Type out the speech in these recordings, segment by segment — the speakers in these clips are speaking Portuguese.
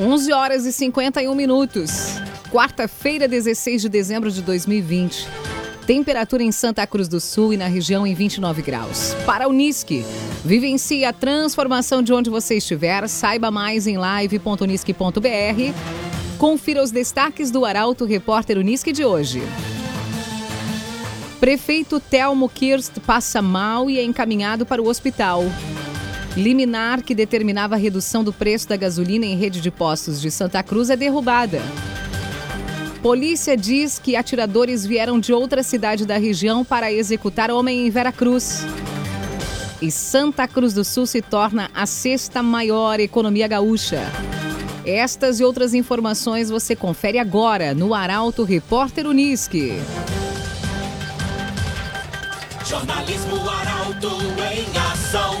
11 horas e 51 minutos. Quarta-feira, 16 de dezembro de 2020. Temperatura em Santa Cruz do Sul e na região em 29 graus. Para o Unisque, vivencie a transformação de onde você estiver. Saiba mais em live.unisque.br. Confira os destaques do Arauto Repórter Unisque de hoje. Prefeito Telmo Kirst passa mal e é encaminhado para o hospital. Liminar que determinava a redução do preço da gasolina em rede de postos de Santa Cruz é derrubada. Polícia diz que atiradores vieram de outra cidade da região para executar homem em Veracruz. E Santa Cruz do Sul se torna a sexta maior economia gaúcha. Estas e outras informações você confere agora no Arauto Repórter Unisque. Jornalismo Arauto em ação.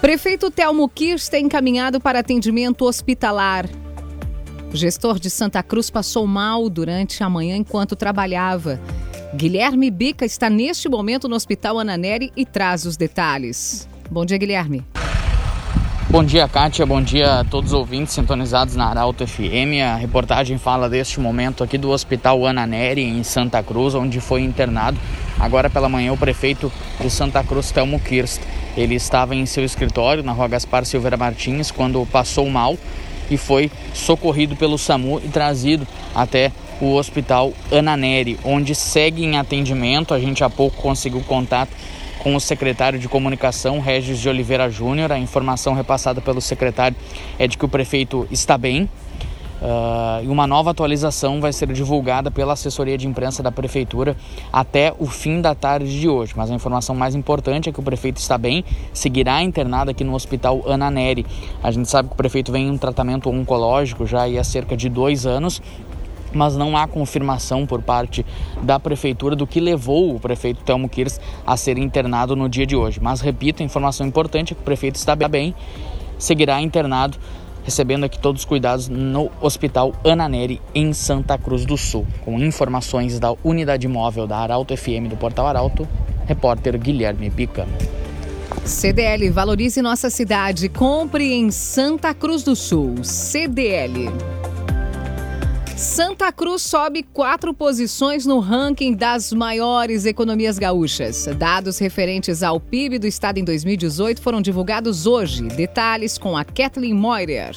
Prefeito Telmo Kirst é encaminhado para atendimento hospitalar. O gestor de Santa Cruz passou mal durante a manhã enquanto trabalhava. Guilherme Bica está neste momento no Hospital Ananeri e traz os detalhes. Bom dia, Guilherme. Bom dia, Kátia. Bom dia a todos os ouvintes sintonizados na Arauto FM. A reportagem fala deste momento aqui do Hospital Ananeri, em Santa Cruz, onde foi internado agora pela manhã o prefeito de Santa Cruz, Telmo Kirst. Ele estava em seu escritório na rua Gaspar Silveira Martins quando passou mal e foi socorrido pelo SAMU e trazido até o Hospital Ananeri, onde segue em atendimento. A gente há pouco conseguiu contato com o secretário de Comunicação, Regis de Oliveira Júnior. A informação repassada pelo secretário é de que o prefeito está bem, Uh, e uma nova atualização vai ser divulgada pela assessoria de imprensa da prefeitura até o fim da tarde de hoje. Mas a informação mais importante é que o prefeito está bem, seguirá internado aqui no Hospital Ana Neri. A gente sabe que o prefeito vem em um tratamento oncológico já há cerca de dois anos mas não há confirmação por parte da prefeitura do que levou o prefeito Telmo Kirs a ser internado no dia de hoje. Mas repito, a informação importante é que o prefeito está bem, seguirá internado recebendo aqui todos os cuidados no Hospital Ana Neri, em Santa Cruz do Sul. Com informações da unidade móvel da Arauto FM do Portal Arauto, repórter Guilherme Pica. CDL Valorize Nossa Cidade. Compre em Santa Cruz do Sul. CDL. Santa Cruz sobe quatro posições no ranking das maiores economias gaúchas. Dados referentes ao PIB do estado em 2018 foram divulgados hoje. Detalhes com a Kathleen Moirer.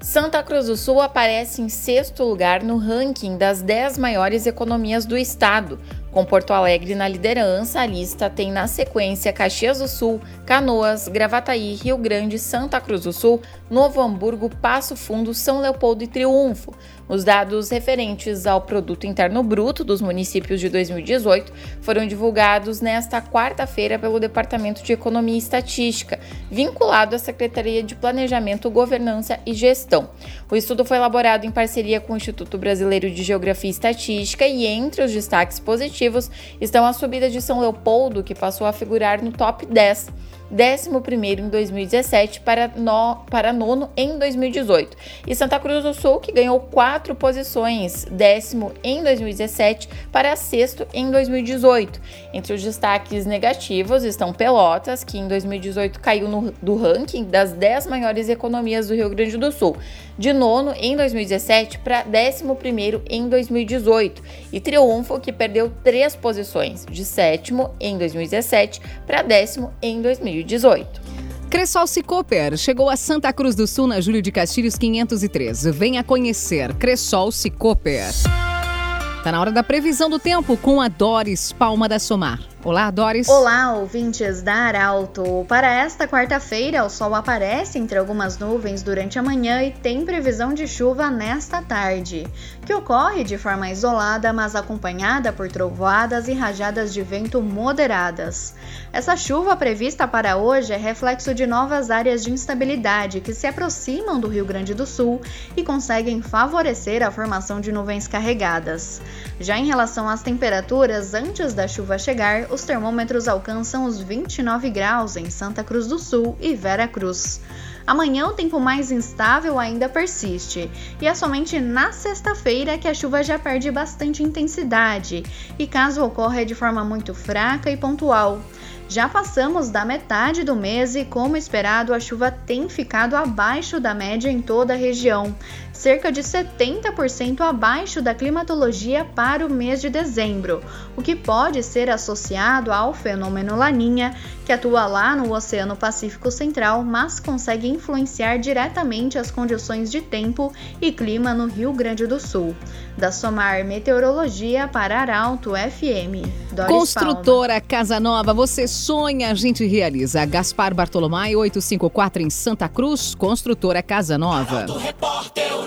Santa Cruz do Sul aparece em sexto lugar no ranking das 10 maiores economias do estado, com Porto Alegre na liderança, a lista tem na sequência Caxias do Sul, Canoas, Gravataí, Rio Grande, Santa Cruz do Sul, Novo Hamburgo, Passo Fundo, São Leopoldo e Triunfo. Os dados referentes ao Produto Interno Bruto dos municípios de 2018 foram divulgados nesta quarta-feira pelo Departamento de Economia e Estatística, vinculado à Secretaria de Planejamento, Governança e Gestão. O estudo foi elaborado em parceria com o Instituto Brasileiro de Geografia e Estatística e entre os destaques positivos estão a subida de São Leopoldo, que passou a figurar no top 10 11 em 2017 para, no, para nono em 2018. E Santa Cruz do Sul, que ganhou quatro posições, décimo em 2017 para sexto em 2018. Entre os destaques negativos estão Pelotas, que em 2018 caiu no, do ranking das 10 maiores economias do Rio Grande do Sul, de nono em 2017 para décimo primeiro em 2018. E Triunfo, que perdeu três posições, de sétimo em 2017 para décimo em 2018. 2018. Cressol Cicoper chegou a Santa Cruz do Sul na Júlio de Castilhos 503. Venha conhecer Cressol Cicoper. Está na hora da previsão do tempo com a Doris Palma da Somar. Olá, Doris. Olá, ouvintes da Arauto. Para esta quarta-feira, o sol aparece entre algumas nuvens durante a manhã e tem previsão de chuva nesta tarde, que ocorre de forma isolada, mas acompanhada por trovoadas e rajadas de vento moderadas. Essa chuva prevista para hoje é reflexo de novas áreas de instabilidade que se aproximam do Rio Grande do Sul e conseguem favorecer a formação de nuvens carregadas. Já em relação às temperaturas, antes da chuva chegar, os termômetros alcançam os 29 graus em Santa Cruz do Sul e Vera Cruz. Amanhã o tempo mais instável ainda persiste, e é somente na sexta-feira que a chuva já perde bastante intensidade, e caso ocorra é de forma muito fraca e pontual. Já passamos da metade do mês e, como esperado, a chuva tem ficado abaixo da média em toda a região, cerca de 70% abaixo da climatologia para o mês de dezembro, o que pode ser associado ao fenômeno Laninha, que atua lá no Oceano Pacífico Central, mas consegue influenciar diretamente as condições de tempo e clima no Rio Grande do Sul. Da Somar Meteorologia para Arauto FM. Doris Construtora Palma. Casa Nova, você sonha, a gente realiza. Gaspar Bartolomai 854 em Santa Cruz, Construtora Casa Nova. Arauto Repórter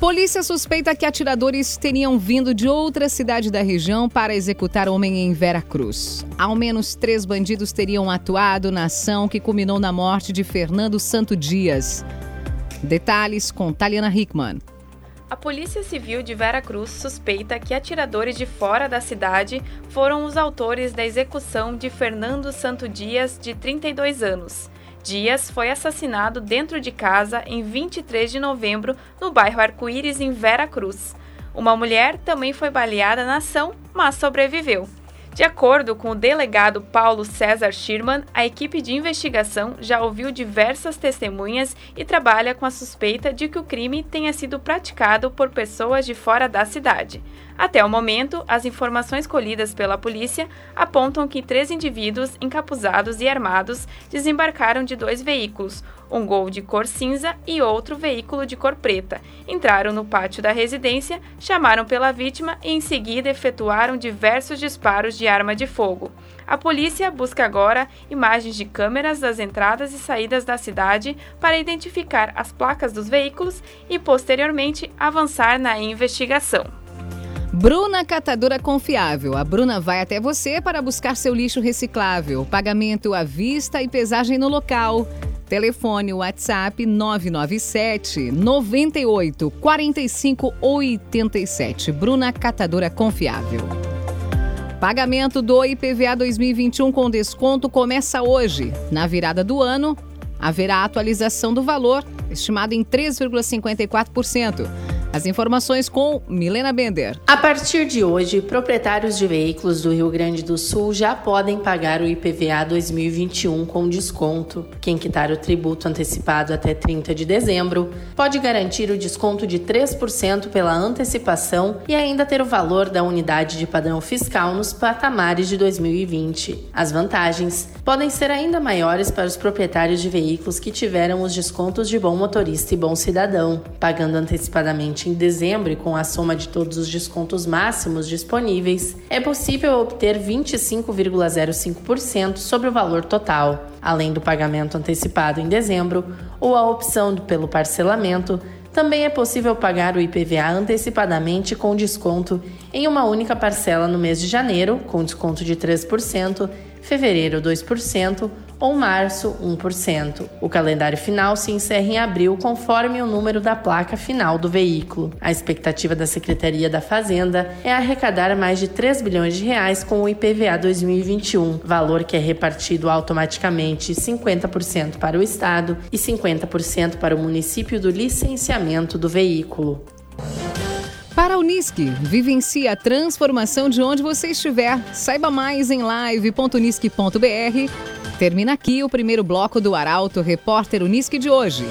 Polícia suspeita que atiradores teriam vindo de outra cidade da região para executar homem em Vera Cruz. Ao menos três bandidos teriam atuado na ação que culminou na morte de Fernando Santo Dias. Detalhes com Taliana Hickman. A Polícia Civil de Vera Cruz suspeita que atiradores de fora da cidade foram os autores da execução de Fernando Santo Dias, de 32 anos. Dias foi assassinado dentro de casa em 23 de novembro no bairro Arco-Íris, em Vera Cruz. Uma mulher também foi baleada na ação, mas sobreviveu. De acordo com o delegado Paulo César Schirman, a equipe de investigação já ouviu diversas testemunhas e trabalha com a suspeita de que o crime tenha sido praticado por pessoas de fora da cidade. Até o momento, as informações colhidas pela polícia apontam que três indivíduos encapuzados e armados desembarcaram de dois veículos, um Gol de cor cinza e outro veículo de cor preta. Entraram no pátio da residência, chamaram pela vítima e em seguida efetuaram diversos disparos de arma de fogo. A polícia busca agora imagens de câmeras das entradas e saídas da cidade para identificar as placas dos veículos e posteriormente avançar na investigação. Bruna Catadora Confiável. A Bruna vai até você para buscar seu lixo reciclável. Pagamento à vista e pesagem no local. Telefone WhatsApp 997 98 45 87. Bruna Catadora Confiável. Pagamento do IPVA 2021 com desconto começa hoje. Na virada do ano, haverá atualização do valor, estimado em 3,54%. As informações com Milena Bender. A partir de hoje, proprietários de veículos do Rio Grande do Sul já podem pagar o IPVA 2021 com desconto. Quem quitar o tributo antecipado até 30 de dezembro pode garantir o desconto de 3% pela antecipação e ainda ter o valor da unidade de padrão fiscal nos patamares de 2020. As vantagens podem ser ainda maiores para os proprietários de veículos que tiveram os descontos de bom motorista e bom cidadão, pagando antecipadamente em dezembro e com a soma de todos os descontos máximos disponíveis, é possível obter 25,05% sobre o valor total, além do pagamento antecipado em dezembro ou a opção pelo parcelamento. Também é possível pagar o IPVA antecipadamente com desconto em uma única parcela no mês de janeiro, com desconto de 3%, fevereiro 2% ou março 1%. O calendário final se encerra em abril conforme o número da placa final do veículo. A expectativa da Secretaria da Fazenda é arrecadar mais de 3 bilhões de reais com o IPVA 2021, valor que é repartido automaticamente 50% para o estado e 50% para o município do licenciamento do veículo. Para a Unisque, vivencie a transformação de onde você estiver. Saiba mais em live.unisque.br Termina aqui o primeiro bloco do Arauto Repórter Unisque de hoje.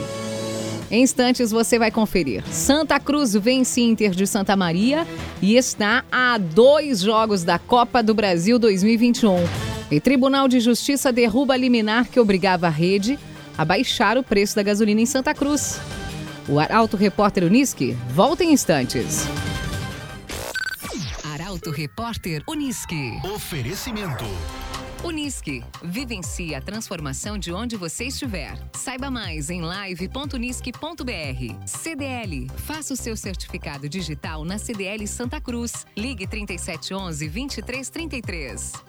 Em instantes você vai conferir. Santa Cruz vence Inter de Santa Maria e está a dois jogos da Copa do Brasil 2021. E Tribunal de Justiça derruba a liminar que obrigava a rede a baixar o preço da gasolina em Santa Cruz. O Arauto Repórter Unisque volta em instantes. Arauto Repórter Uniski. Oferecimento. Unisque. Vivencie a transformação de onde você estiver. Saiba mais em live.unisque.br. CDL. Faça o seu certificado digital na CDL Santa Cruz. Ligue 3711 2333.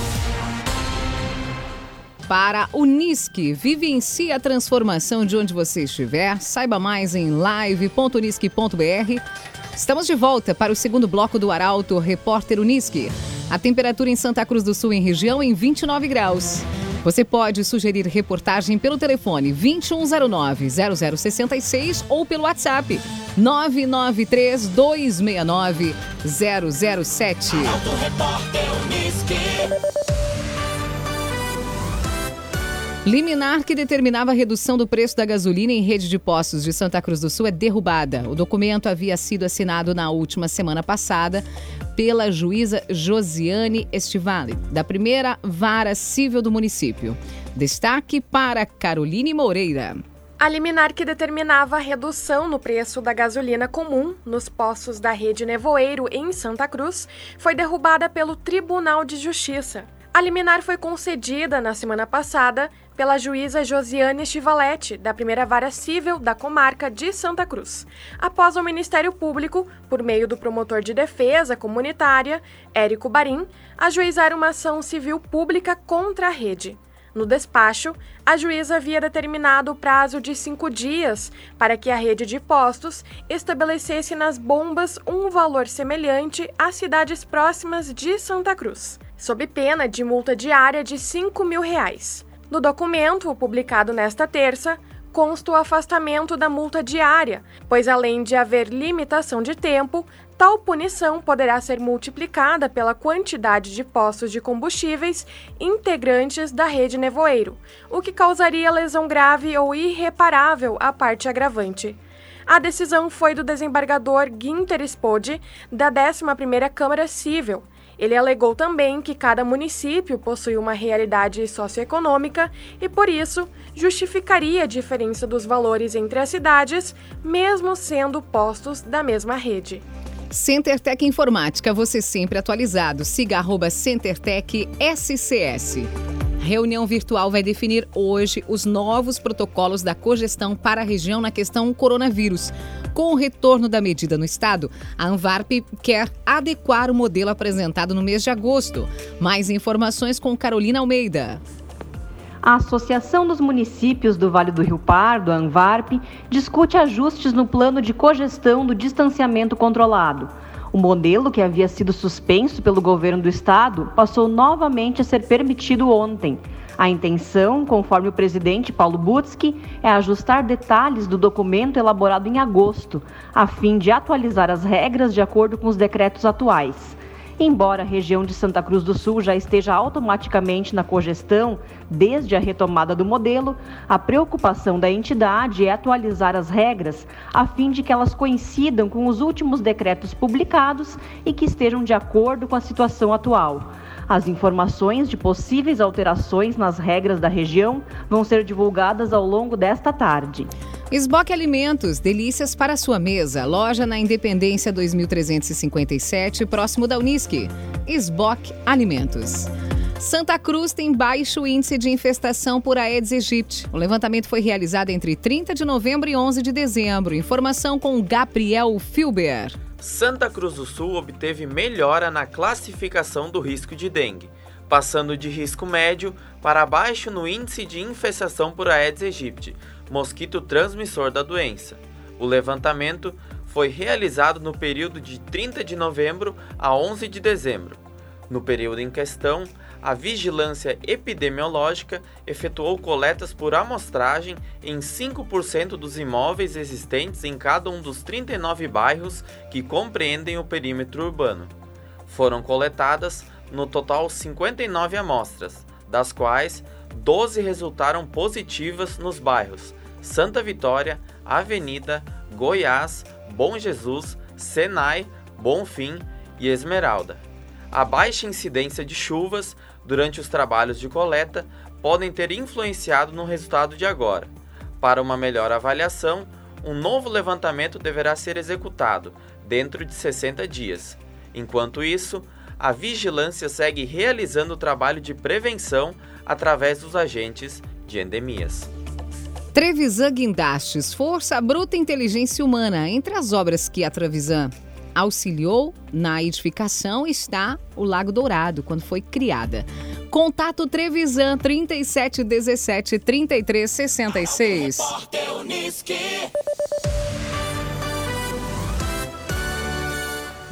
para Unisque. Vivencie a transformação de onde você estiver. Saiba mais em live.unisque.br. Estamos de volta para o segundo bloco do Arauto Repórter Unisque. A temperatura em Santa Cruz do Sul em região em 29 graus. Você pode sugerir reportagem pelo telefone 2109-0066 ou pelo WhatsApp 993 Liminar que determinava a redução do preço da gasolina em rede de postos de Santa Cruz do Sul é derrubada. O documento havia sido assinado na última semana passada pela juíza Josiane Estivale, da primeira vara civil do município. Destaque para Caroline Moreira. A liminar que determinava a redução no preço da gasolina comum nos postos da rede Nevoeiro em Santa Cruz foi derrubada pelo Tribunal de Justiça. A liminar foi concedida na semana passada pela juíza Josiane Chivalete, da primeira vara civil da comarca de Santa Cruz, após o Ministério Público, por meio do promotor de defesa comunitária, Érico Barim, ajuizar uma ação civil pública contra a rede. No despacho, a juíza havia determinado o prazo de cinco dias para que a rede de postos estabelecesse nas bombas um valor semelhante às cidades próximas de Santa Cruz, sob pena de multa diária de 5 mil reais. No documento, publicado nesta terça, consta o afastamento da multa diária, pois além de haver limitação de tempo, tal punição poderá ser multiplicada pela quantidade de postos de combustíveis integrantes da rede nevoeiro, o que causaria lesão grave ou irreparável à parte agravante. A decisão foi do desembargador Ginter Spode, da 11ª Câmara Civil, ele alegou também que cada município possui uma realidade socioeconômica e, por isso, justificaria a diferença dos valores entre as cidades, mesmo sendo postos da mesma rede. CenterTech Informática, você sempre atualizado. Siga CenterTech SCS. Reunião virtual vai definir hoje os novos protocolos da cogestão para a região na questão coronavírus. Com o retorno da medida no estado, a Anvarp quer adequar o modelo apresentado no mês de agosto. Mais informações com Carolina Almeida. A Associação dos Municípios do Vale do Rio Pardo, a Anvarp, discute ajustes no plano de cogestão do distanciamento controlado. O modelo que havia sido suspenso pelo governo do estado passou novamente a ser permitido ontem. A intenção, conforme o presidente Paulo Butski, é ajustar detalhes do documento elaborado em agosto, a fim de atualizar as regras de acordo com os decretos atuais. Embora a região de Santa Cruz do Sul já esteja automaticamente na cogestão desde a retomada do modelo, a preocupação da entidade é atualizar as regras a fim de que elas coincidam com os últimos decretos publicados e que estejam de acordo com a situação atual. As informações de possíveis alterações nas regras da região vão ser divulgadas ao longo desta tarde. Esboque Alimentos, delícias para sua mesa. Loja na Independência 2357, próximo da Unisque. Esboque Alimentos. Santa Cruz tem baixo índice de infestação por Aedes aegypti. O levantamento foi realizado entre 30 de novembro e 11 de dezembro. Informação com Gabriel Filber. Santa Cruz do Sul obteve melhora na classificação do risco de dengue passando de risco médio para baixo no índice de infestação por Aedes aegypti, mosquito transmissor da doença. O levantamento foi realizado no período de 30 de novembro a 11 de dezembro. No período em questão, a vigilância epidemiológica efetuou coletas por amostragem em 5% dos imóveis existentes em cada um dos 39 bairros que compreendem o perímetro urbano. Foram coletadas, no total, 59 amostras, das quais 12 resultaram positivas nos bairros Santa Vitória, Avenida, Goiás, Bom Jesus, Senai, Bonfim e Esmeralda. A baixa incidência de chuvas durante os trabalhos de coleta podem ter influenciado no resultado de agora. Para uma melhor avaliação, um novo levantamento deverá ser executado dentro de 60 dias. Enquanto isso, a vigilância segue realizando o trabalho de prevenção através dos agentes de endemias. Trevisan Guindastes, Força Bruta Inteligência Humana. Entre as obras que a Trevisan auxiliou na edificação está o Lago Dourado, quando foi criada. Contato Trevisan 3717 3366.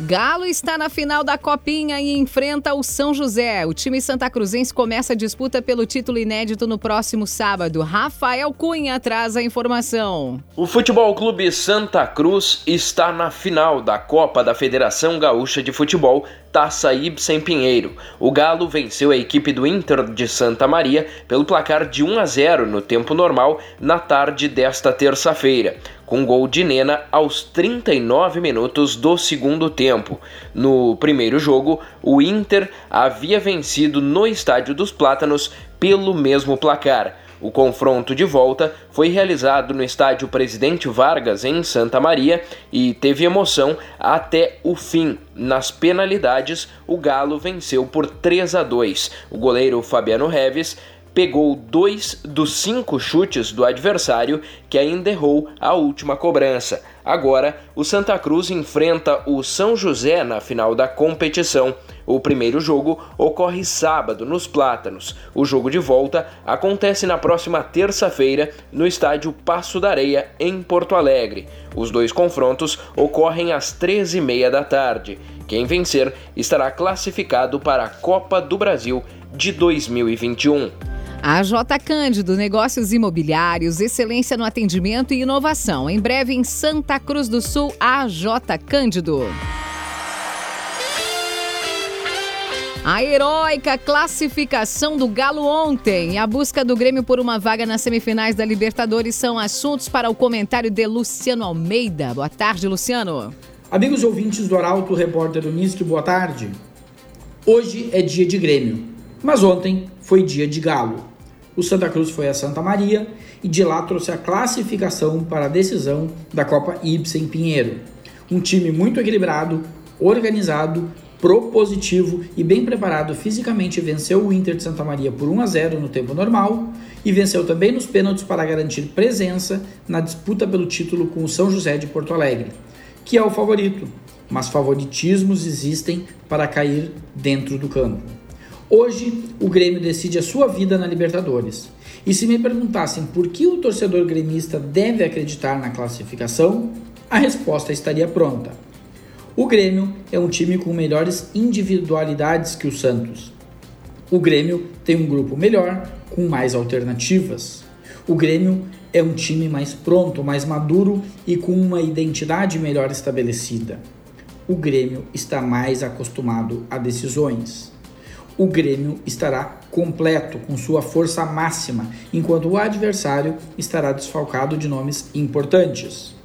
Galo está na final da Copinha e enfrenta o São José. O time Santa Cruzense começa a disputa pelo título inédito no próximo sábado. Rafael Cunha traz a informação. O Futebol Clube Santa Cruz está na final da Copa da Federação Gaúcha de Futebol Taça Ibsen Pinheiro. O Galo venceu a equipe do Inter de Santa Maria pelo placar de 1 a 0 no tempo normal na tarde desta terça-feira, com gol de Nena aos 39 minutos do segundo tempo. No primeiro jogo, o Inter havia vencido no Estádio dos Plátanos pelo mesmo placar. O confronto de volta foi realizado no estádio Presidente Vargas, em Santa Maria, e teve emoção até o fim. Nas penalidades, o Galo venceu por 3 a 2. O goleiro Fabiano Reves pegou dois dos cinco chutes do adversário que ainda errou a última cobrança. Agora, o Santa Cruz enfrenta o São José na final da competição. O primeiro jogo ocorre sábado nos Plátanos. O jogo de volta acontece na próxima terça-feira no estádio Passo da Areia, em Porto Alegre. Os dois confrontos ocorrem às 13h30 da tarde. Quem vencer estará classificado para a Copa do Brasil de 2021. A J Cândido, negócios imobiliários, excelência no atendimento e inovação. Em breve em Santa Cruz do Sul, a J Cândido. A heróica classificação do Galo ontem e a busca do Grêmio por uma vaga nas semifinais da Libertadores são assuntos para o comentário de Luciano Almeida. Boa tarde, Luciano. Amigos ouvintes do Arauto, repórter Unisque, boa tarde. Hoje é dia de Grêmio, mas ontem foi dia de Galo. O Santa Cruz foi a Santa Maria e de lá trouxe a classificação para a decisão da Copa Ibsen Pinheiro. Um time muito equilibrado, organizado, propositivo e bem preparado fisicamente venceu o Inter de Santa Maria por 1 a 0 no tempo normal e venceu também nos pênaltis para garantir presença na disputa pelo título com o São José de Porto Alegre, que é o favorito, mas favoritismos existem para cair dentro do campo. Hoje, o Grêmio decide a sua vida na Libertadores. E se me perguntassem por que o torcedor gremista deve acreditar na classificação, a resposta estaria pronta. O Grêmio é um time com melhores individualidades que o Santos. O Grêmio tem um grupo melhor, com mais alternativas. O Grêmio é um time mais pronto, mais maduro e com uma identidade melhor estabelecida. O Grêmio está mais acostumado a decisões o Grêmio estará completo com sua força máxima, enquanto o adversário estará desfalcado de nomes importantes.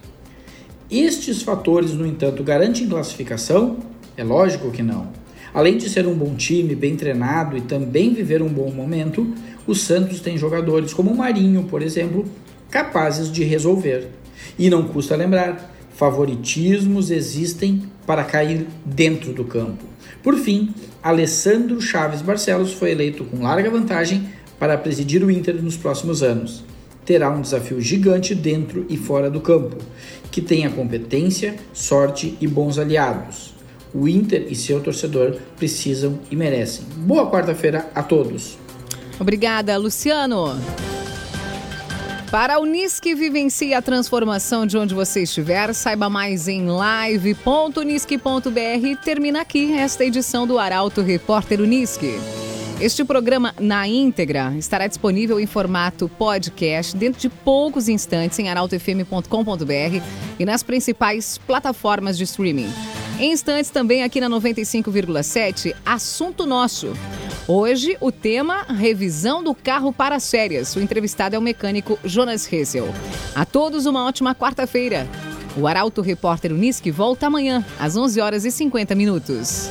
Estes fatores, no entanto, garantem classificação? É lógico que não. Além de ser um bom time, bem treinado e também viver um bom momento, o Santos tem jogadores como o Marinho, por exemplo, capazes de resolver. E não custa lembrar, favoritismos existem para cair dentro do campo. Por fim, Alessandro Chaves Barcelos foi eleito com larga vantagem para presidir o Inter nos próximos anos. Terá um desafio gigante dentro e fora do campo, que tenha competência, sorte e bons aliados. o Inter e seu torcedor precisam e merecem. Boa quarta-feira a todos. Obrigada, Luciano. Para a Unisque vivencie a transformação de onde você estiver, saiba mais em live.unisque.br. Termina aqui esta edição do Arauto Repórter Unisque. Este programa na íntegra estará disponível em formato podcast dentro de poucos instantes em arautofm.com.br e nas principais plataformas de streaming. Em instantes também aqui na 95,7, assunto nosso. Hoje, o tema revisão do carro para séries. O entrevistado é o mecânico Jonas Hessel. A todos uma ótima quarta-feira. O Arauto Repórter Unisque volta amanhã, às 11 horas e 50 minutos.